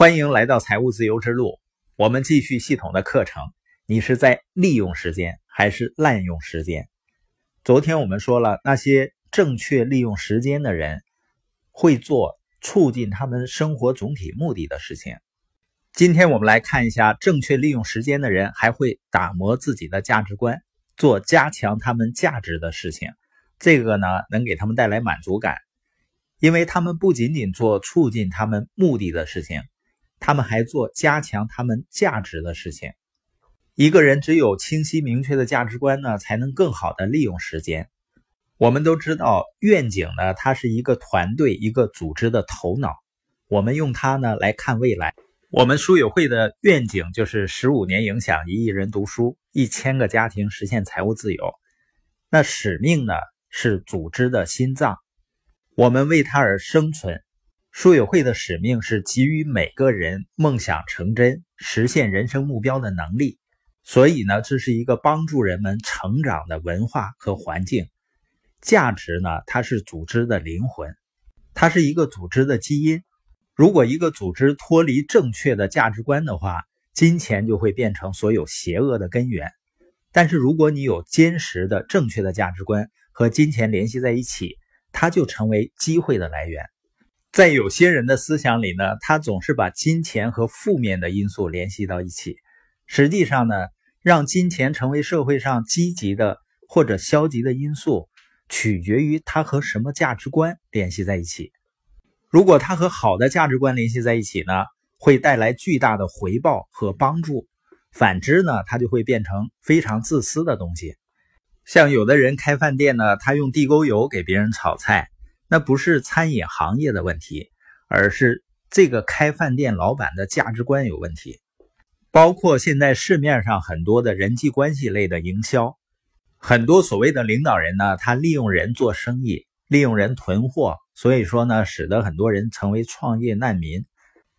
欢迎来到财务自由之路。我们继续系统的课程。你是在利用时间还是滥用时间？昨天我们说了，那些正确利用时间的人会做促进他们生活总体目的的事情。今天我们来看一下，正确利用时间的人还会打磨自己的价值观，做加强他们价值的事情。这个呢，能给他们带来满足感，因为他们不仅仅做促进他们目的的事情。他们还做加强他们价值的事情。一个人只有清晰明确的价值观呢，才能更好的利用时间。我们都知道，愿景呢，它是一个团队、一个组织的头脑。我们用它呢来看未来。我们书友会的愿景就是十五年影响一亿人读书，一千个家庭实现财务自由。那使命呢是组织的心脏，我们为它而生存。书友会的使命是给予每个人梦想成真、实现人生目标的能力，所以呢，这是一个帮助人们成长的文化和环境。价值呢，它是组织的灵魂，它是一个组织的基因。如果一个组织脱离正确的价值观的话，金钱就会变成所有邪恶的根源。但是如果你有坚实的正确的价值观和金钱联系在一起，它就成为机会的来源。在有些人的思想里呢，他总是把金钱和负面的因素联系到一起。实际上呢，让金钱成为社会上积极的或者消极的因素，取决于他和什么价值观联系在一起。如果他和好的价值观联系在一起呢，会带来巨大的回报和帮助；反之呢，他就会变成非常自私的东西。像有的人开饭店呢，他用地沟油给别人炒菜。那不是餐饮行业的问题，而是这个开饭店老板的价值观有问题。包括现在市面上很多的人际关系类的营销，很多所谓的领导人呢，他利用人做生意，利用人囤货，所以说呢，使得很多人成为创业难民。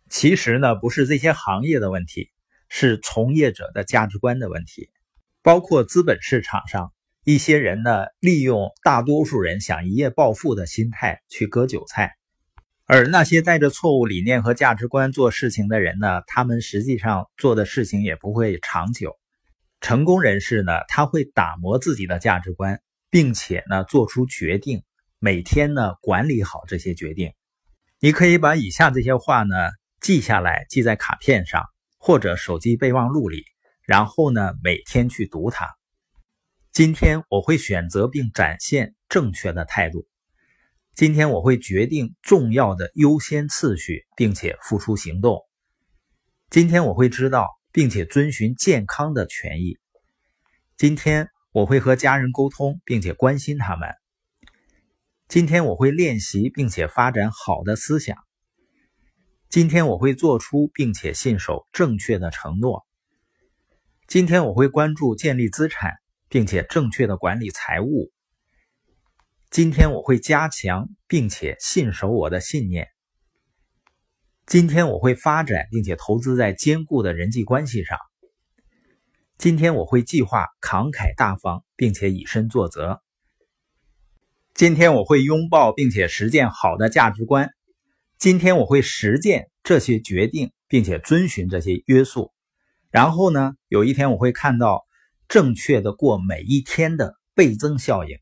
其实呢，不是这些行业的问题，是从业者的价值观的问题。包括资本市场上。一些人呢，利用大多数人想一夜暴富的心态去割韭菜，而那些带着错误理念和价值观做事情的人呢，他们实际上做的事情也不会长久。成功人士呢，他会打磨自己的价值观，并且呢，做出决定，每天呢，管理好这些决定。你可以把以下这些话呢记下来，记在卡片上或者手机备忘录里，然后呢，每天去读它。今天我会选择并展现正确的态度。今天我会决定重要的优先次序，并且付出行动。今天我会知道并且遵循健康的权益。今天我会和家人沟通，并且关心他们。今天我会练习并且发展好的思想。今天我会做出并且信守正确的承诺。今天我会关注建立资产。并且正确的管理财务。今天我会加强并且信守我的信念。今天我会发展并且投资在坚固的人际关系上。今天我会计划慷慨大方并且以身作则。今天我会拥抱并且实践好的价值观。今天我会实践这些决定并且遵循这些约束。然后呢，有一天我会看到。正确的过每一天的倍增效应。